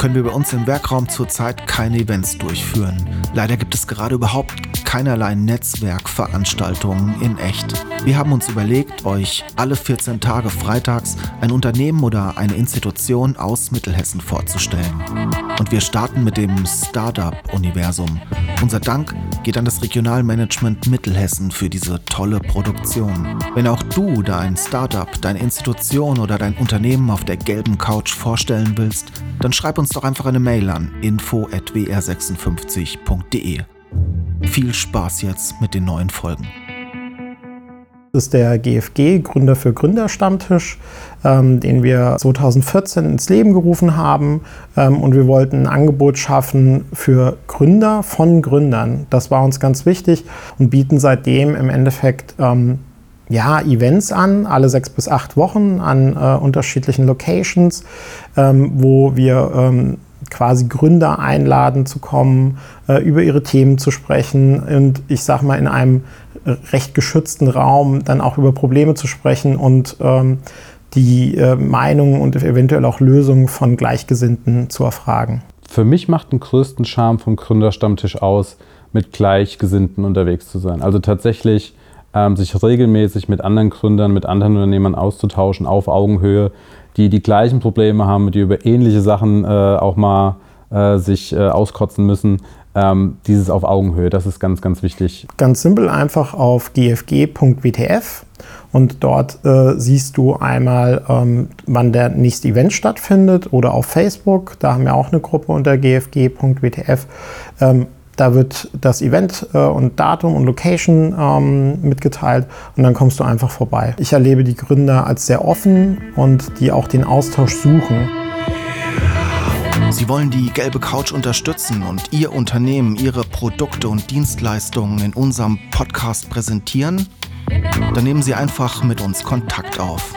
können wir bei uns im Werkraum zurzeit keine Events durchführen. Leider gibt es gerade überhaupt keinerlei Netzwerkveranstaltungen in echt. Wir haben uns überlegt, euch alle 14 Tage freitags ein Unternehmen oder eine Institution aus Mittelhessen vorzustellen. Und wir starten mit dem Startup-Universum. Unser Dank geht an das Regionalmanagement Mittelhessen für diese tolle Produktion. Wenn auch du dein Startup, deine Institution oder dein Unternehmen auf der gelben Couch vorstellen willst, dann schreib uns doch einfach eine Mail an info@wr56.de. Viel Spaß jetzt mit den neuen Folgen. Das ist der GFG, Gründer für Gründerstammtisch, ähm, den wir 2014 ins Leben gerufen haben. Ähm, und wir wollten ein Angebot schaffen für Gründer von Gründern. Das war uns ganz wichtig und bieten seitdem im Endeffekt ähm, ja, Events an, alle sechs bis acht Wochen an äh, unterschiedlichen Locations, ähm, wo wir ähm, quasi Gründer einladen zu kommen, äh, über ihre Themen zu sprechen und ich sag mal in einem recht geschützten Raum dann auch über Probleme zu sprechen und ähm, die äh, Meinungen und eventuell auch Lösungen von Gleichgesinnten zu erfragen. Für mich macht den größten Charme vom Gründerstammtisch aus, mit Gleichgesinnten unterwegs zu sein. Also tatsächlich ähm, sich regelmäßig mit anderen Gründern, mit anderen Unternehmern auszutauschen auf Augenhöhe, die die gleichen Probleme haben, die über ähnliche Sachen äh, auch mal äh, sich äh, auskotzen müssen. Ähm, dieses auf Augenhöhe, das ist ganz, ganz wichtig. Ganz simpel einfach auf gfg.wtf und dort äh, siehst du einmal, ähm, wann der nächste Event stattfindet oder auf Facebook, da haben wir auch eine Gruppe unter gfg.wtf. Ähm, da wird das Event äh, und Datum und Location ähm, mitgeteilt und dann kommst du einfach vorbei. Ich erlebe die Gründer als sehr offen und die auch den Austausch suchen. Sie wollen die gelbe Couch unterstützen und Ihr Unternehmen, Ihre Produkte und Dienstleistungen in unserem Podcast präsentieren? Dann nehmen Sie einfach mit uns Kontakt auf.